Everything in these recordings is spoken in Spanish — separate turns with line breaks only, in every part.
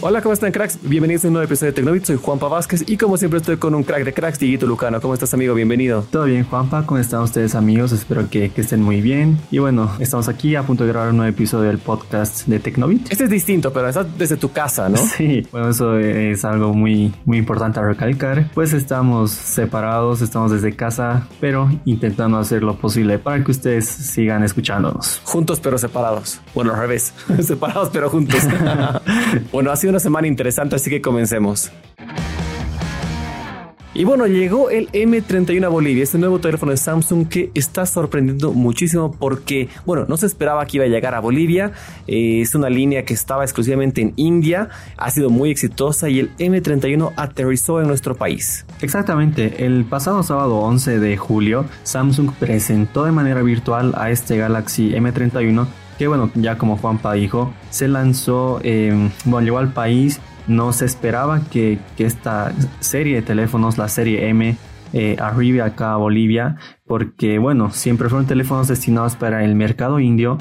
Hola, ¿cómo están cracks? Bienvenidos a un nuevo episodio de Tecnovit, soy Juanpa Vázquez y como siempre estoy con un crack de cracks, Dieguito Lucano. ¿Cómo estás amigo? Bienvenido.
Todo bien Juanpa, ¿cómo están ustedes amigos? Espero que, que, estén muy bien. Y bueno, estamos aquí a punto de grabar un nuevo episodio del podcast de Tecnovit.
Este es distinto, pero está desde tu casa, ¿no?
Sí, bueno, eso es algo muy, muy importante a recalcar. Pues estamos separados, estamos desde casa, pero intentando hacer lo posible para que ustedes sigan escuchándonos.
Juntos pero separados. Bueno, al revés. separados pero juntos. bueno, ha sido una semana interesante, así que comencemos. Y bueno, llegó el M31 a Bolivia, este nuevo teléfono de Samsung que está sorprendiendo muchísimo porque, bueno, no se esperaba que iba a llegar a Bolivia. Eh, es una línea que estaba exclusivamente en India, ha sido muy exitosa y el M31 aterrizó en nuestro país.
Exactamente, el pasado sábado 11 de julio, Samsung presentó de manera virtual a este Galaxy M31 que bueno, ya como Juanpa dijo, se lanzó, eh, bueno, llegó al país no se esperaba que, esta serie de teléfonos, la serie M, eh, arribe acá a Bolivia, porque bueno, siempre fueron teléfonos destinados para el mercado indio,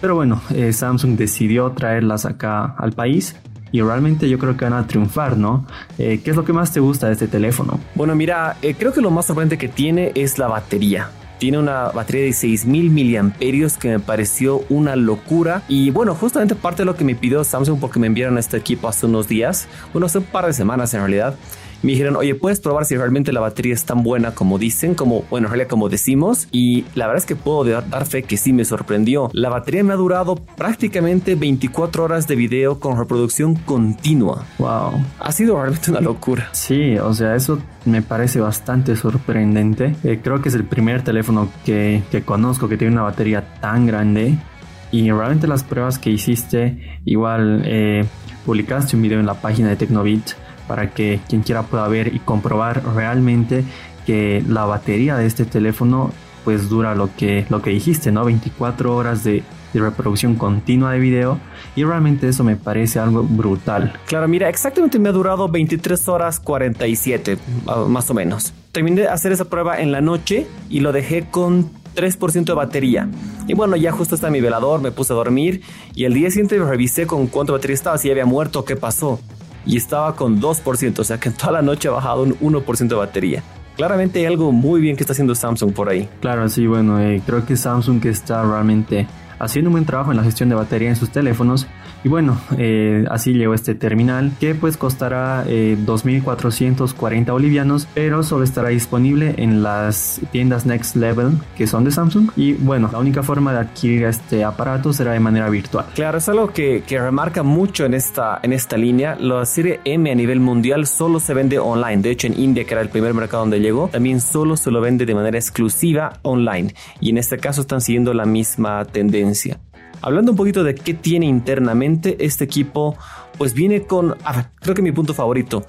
pero bueno, eh, Samsung decidió traerlas acá al país y realmente yo creo que van a triunfar, ¿no? Eh, ¿Qué es lo que más te gusta de este teléfono?
Bueno, mira, creo que lo más sorprendente que tiene es la batería. Tiene una batería de 6000 miliamperios que me pareció una locura. Y bueno, justamente parte de lo que me pidió Samsung porque me enviaron este equipo hace unos días, bueno, hace un par de semanas en realidad me dijeron, oye, puedes probar si realmente la batería es tan buena como dicen, como, bueno, en realidad como decimos. Y la verdad es que puedo dar fe que sí me sorprendió. La batería me ha durado prácticamente 24 horas de video con reproducción continua.
Wow.
Ha sido realmente una locura.
Sí, o sea, eso me parece bastante sorprendente. Eh, creo que es el primer teléfono que, que conozco que tiene una batería tan grande. Y realmente las pruebas que hiciste, igual eh, publicaste un video en la página de Tecnobit para que quien quiera pueda ver y comprobar realmente que la batería de este teléfono pues dura lo que, lo que dijiste, ¿no? 24 horas de, reproducción continua de video y realmente eso me parece algo brutal.
Claro, mira, exactamente me ha durado 23 horas 47, más o menos. Terminé de hacer esa prueba en la noche y lo dejé con 3% de batería. Y bueno, ya justo está mi velador, me puse a dormir y el día siguiente revisé con cuánto batería estaba, si había muerto, qué pasó y estaba con 2%, o sea que en toda la noche ha bajado un 1% de batería. Claramente hay algo muy bien que está haciendo Samsung por ahí.
Claro, sí, bueno, eh, creo que Samsung está realmente haciendo un buen trabajo en la gestión de batería en sus teléfonos y bueno, eh, así llegó este terminal que pues costará 2.440 eh, bolivianos, pero solo estará disponible en las tiendas Next Level que son de Samsung. Y bueno, la única forma de adquirir este aparato será de manera virtual.
Claro, es algo que, que remarca mucho en esta, en esta línea. La serie M a nivel mundial solo se vende online. De hecho, en India, que era el primer mercado donde llegó, también solo se lo vende de manera exclusiva online. Y en este caso están siguiendo la misma tendencia. Hablando un poquito de qué tiene internamente este equipo, pues viene con, creo que mi punto favorito.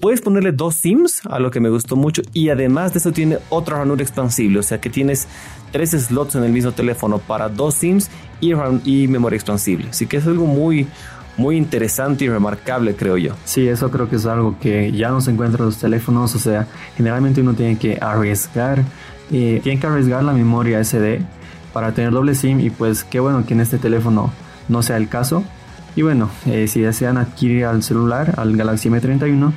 Puedes ponerle dos SIMs, a lo que me gustó mucho, y además de eso tiene otra ranura expansible, o sea que tienes tres slots en el mismo teléfono para dos SIMs y, y memoria expansible. Así que es algo muy, muy interesante y remarcable, creo yo.
Sí, eso creo que es algo que ya no se encuentra en los teléfonos, o sea, generalmente uno tiene que arriesgar, eh, tiene que arriesgar la memoria SD para tener doble SIM y pues qué bueno que en este teléfono no sea el caso. Y bueno, eh, si desean adquirir al celular, al Galaxy M31,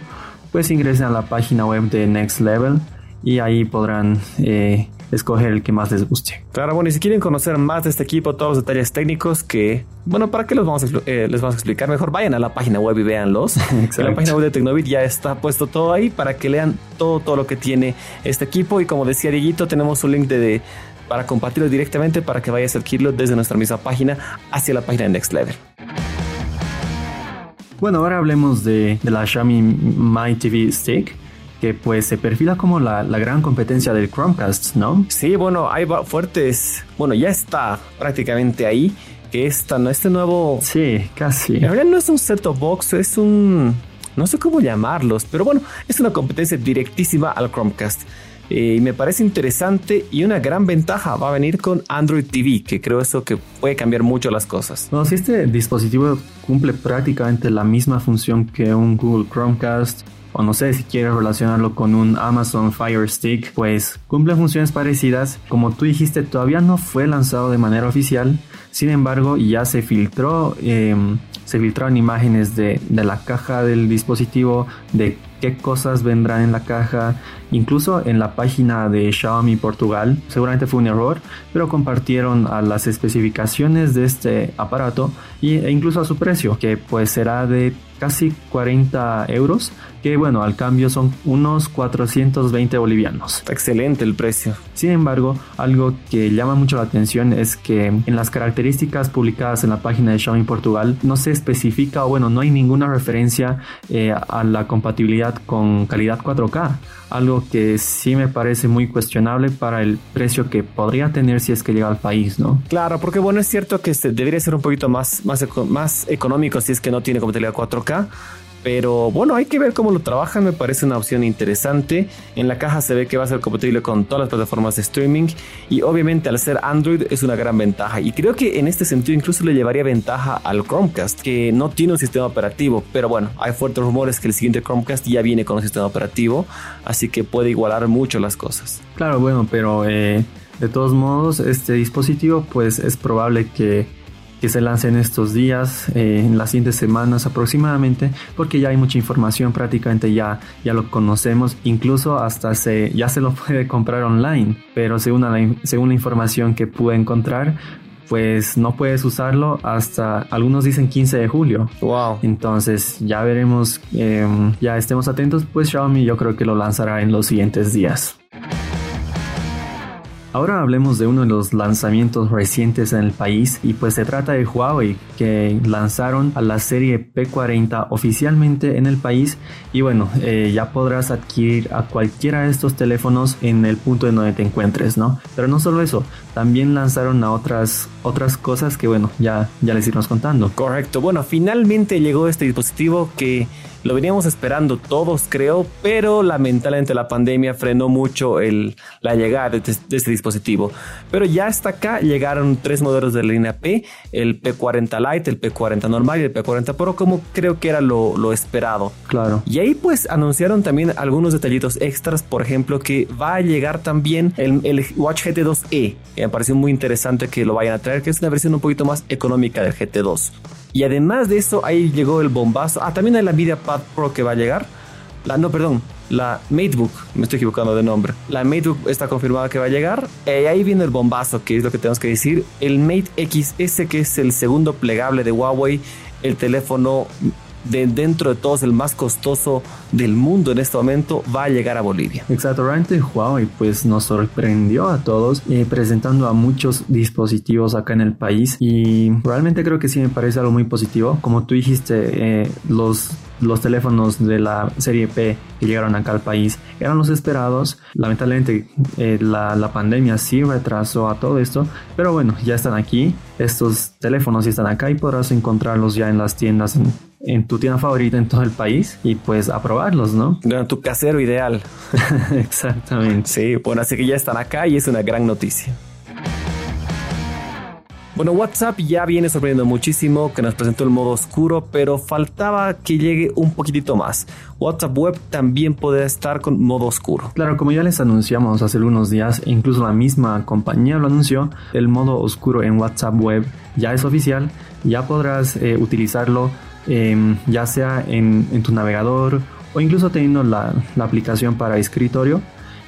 pues ingresen a la página web de Next Level y ahí podrán eh, escoger el que más les guste.
Claro, bueno, y si quieren conocer más de este equipo, todos los detalles técnicos que, bueno, ¿para qué los vamos a, eh, les vamos a explicar? Mejor vayan a la página web y véanlos. en la página web de Tecnovit ya está puesto todo ahí para que lean todo, todo lo que tiene este equipo. Y como decía Dieguito, tenemos un link de para compartirlo directamente para que vayas a adquirirlo desde nuestra misma página hacia la página de Next Level.
Bueno, ahora hablemos de, la Xiaomi My TV Stick que pues se perfila como la, gran competencia del Chromecast, ¿no?
Sí, bueno, hay fuertes, bueno, ya está prácticamente ahí, que esta, ¿no? Este nuevo...
Sí, casi.
En realidad no es un set-top box, es un... No sé cómo llamarlos, pero bueno, es una competencia directísima al Chromecast. Eh, y me parece interesante y una gran ventaja va a venir con Android TV, que creo eso que puede cambiar mucho las cosas.
Bueno, si este dispositivo cumple prácticamente la misma función que un Google Chromecast, o no sé si quieres relacionarlo con un Amazon Fire Stick, pues cumple funciones parecidas. Como tú dijiste, todavía no fue lanzado de manera oficial, sin embargo ya se filtró, em, se filtraron imágenes de, de la caja del dispositivo, de qué cosas vendrán en la caja, incluso en la página de Xiaomi Portugal, seguramente fue un error, pero compartieron a las especificaciones de este aparato e incluso a su precio, que pues será de casi 40 euros, que bueno, al cambio son unos 420 bolivianos.
Excelente el precio.
Sin embargo, algo que llama mucho la atención es que en las características publicadas en la página de Xiaomi Portugal no se especifica o bueno, no hay ninguna referencia eh, a la compatibilidad con calidad 4K, algo que sí me parece muy cuestionable para el precio que podría tener si es que llega al país, ¿no?
Claro, porque bueno, es cierto que debería ser un poquito más, más, más económico si es que no tiene compatibilidad 4K, pero bueno, hay que ver cómo lo trabajan, me parece una opción interesante. En la caja se ve que va a ser compatible con todas las plataformas de streaming y obviamente al ser Android es una gran ventaja. Y creo que en este sentido incluso le llevaría ventaja al Chromecast, que no tiene un sistema operativo, pero bueno, hay fuertes rumores que el siguiente Chromecast ya viene con un sistema operativo, así que puede igualar mucho las cosas.
Claro, bueno, pero eh, de todos modos este dispositivo pues es probable que que se lance en estos días, eh, en las siguientes semanas aproximadamente, porque ya hay mucha información, prácticamente ya, ya lo conocemos, incluso hasta se, ya se lo puede comprar online, pero según la, según la información que pude encontrar, pues no puedes usarlo hasta, algunos dicen 15 de julio.
Wow.
Entonces ya veremos, em, ya estemos atentos, pues Xiaomi yo creo que lo lanzará en los siguientes días. Ahora hablemos de uno de los lanzamientos recientes en el país y pues se trata de Huawei que lanzaron a la serie P40 oficialmente en el país y bueno eh, ya podrás adquirir a cualquiera de estos teléfonos en el punto en donde te encuentres, ¿no? Pero no solo eso, también lanzaron a otras otras cosas que bueno ya ya les iremos contando.
Correcto, bueno finalmente llegó este dispositivo que lo veníamos esperando todos, creo, pero lamentablemente la pandemia frenó mucho el, la llegada de, este dispositivo. Pero ya hasta acá llegaron tres modelos de la línea P, el P40 Lite, el P40 normal y el P40 Pro, como creo que era lo, lo esperado.
Claro.
Y ahí pues anunciaron también algunos detallitos extras, por ejemplo, que va a llegar también el, el Watch GT2e, que me pareció muy interesante que lo vayan a traer, que es una versión un poquito más económica del GT2. Y además de eso, ahí llegó el bombazo. Ah, también hay la Nvidia Pad Pro que va a llegar. La, no, perdón, la MateBook, me estoy equivocando de nombre. La MateBook está confirmada que va a llegar. Y ahí viene el bombazo, que es lo que tenemos que decir. El Mate XS, que es el segundo plegable de Huawei, el teléfono de dentro de todos el más costoso del mundo en este momento va a llegar a Bolivia.
Exacto, realmente Huawei pues nos sorprendió a todos eh, presentando a muchos dispositivos acá en el país y realmente creo que sí me parece algo muy positivo. Como tú dijiste, eh, los los teléfonos de la serie P que llegaron acá al país eran los esperados. Lamentablemente eh, la, la, pandemia sí retrasó a todo esto, pero bueno, ya están aquí. Estos teléfonos están acá y podrás encontrarlos ya en las tiendas en, en tu tienda favorita en todo el país y pues aprobarlos, ¿no?
En tu casero ideal.
Exactamente.
Sí, bueno, así que ya están acá y es una gran noticia. Bueno, WhatsApp ya viene sorprendiendo muchísimo, que nos presentó el modo oscuro, pero faltaba que llegue un poquitito más. WhatsApp Web también puede estar con modo oscuro.
Claro, como ya les anunciamos hace algunos días, incluso la misma compañía lo anunció, el modo oscuro en WhatsApp Web ya es oficial, ya podrás eh, utilizarlo Em, ya sea en, tu navegador o incluso teniendo la, aplicación para escritorio.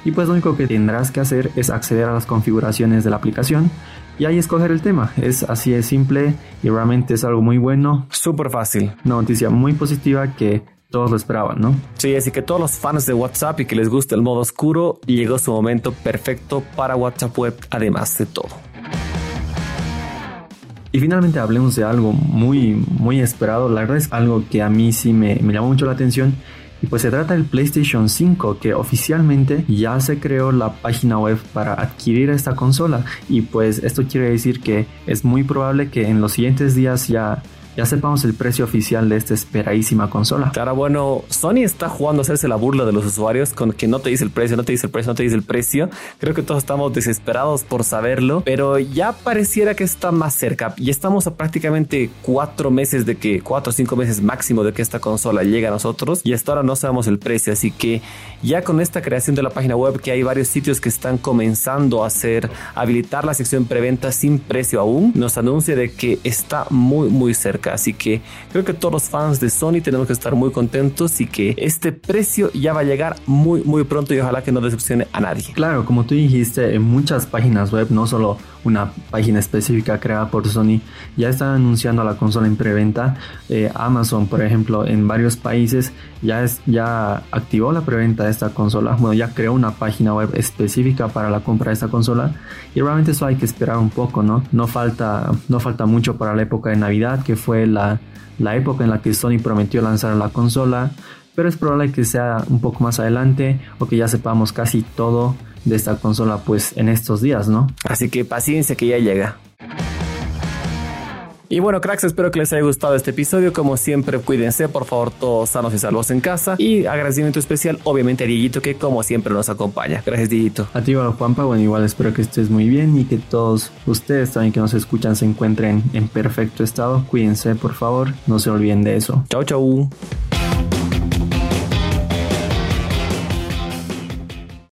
Y pues lo único que tendrás que hacer es acceder a las configuraciones de la aplicación y ahí escoger el tema. Es así de simple y realmente es algo muy bueno.
Súper fácil.
Una noticia muy positiva que todos lo esperaban, ¿no?
Sí, así que todos los fans de WhatsApp y que les guste el modo oscuro, llegó su momento perfecto para WhatsApp Web, además de todo.
Y finalmente hablemos de algo muy, muy esperado. La verdad es algo que a mí sí me, me llamó mucho la atención. Y pues se trata del PlayStation 5 que oficialmente ya se creó la página web para adquirir esta consola. Y pues esto quiere decir que es muy probable que en los siguientes días ya ya sepamos el precio oficial de esta esperadísima consola.
Claro, bueno, Sony está jugando a hacerse la burla de los usuarios con que no te dice el precio, no te dice el precio, no te dice el precio. Creo que todos estamos desesperados por saberlo, pero ya pareciera que está más cerca. Y estamos a prácticamente cuatro meses de que, cuatro o cinco meses máximo de que esta consola llegue a nosotros y hasta ahora no sabemos el precio. Así que ya con esta creación de la página web, que hay varios sitios que están comenzando a hacer, habilitar la sección preventa sin precio aún, nos anuncia de que está muy, muy cerca Así que creo que todos los fans de Sony tenemos que estar muy contentos y que este precio ya va a llegar muy, muy pronto y ojalá que no decepcione a nadie.
Claro, como tú dijiste, en muchas páginas web, no solo una página específica creada por Sony, ya están anunciando la consola en preventa. Eh, Amazon, por ejemplo, en varios países ya, es, ya activó la preventa de esta consola. Bueno, ya creó una página web específica para la compra de esta consola. Y realmente eso hay que esperar un poco, ¿no? No falta, no falta mucho para la época de Navidad, que fue la, la época en la que Sony prometió lanzar la consola. Pero es probable que sea un poco más adelante o que ya sepamos casi todo de esta consola pues en estos días, ¿no?
Así que paciencia que ya llega. Y bueno, cracks, espero que les haya gustado este episodio. Como siempre, cuídense, por favor, todos sanos y salvos en casa. Y agradecimiento especial, obviamente, a Dieguito, que como siempre nos acompaña. Gracias, Dieguito.
A ti, Juanpa. Bueno, igual espero que estés muy bien y que todos ustedes también que nos escuchan se encuentren en perfecto estado. Cuídense, por favor. No se olviden de eso.
Chau, chau.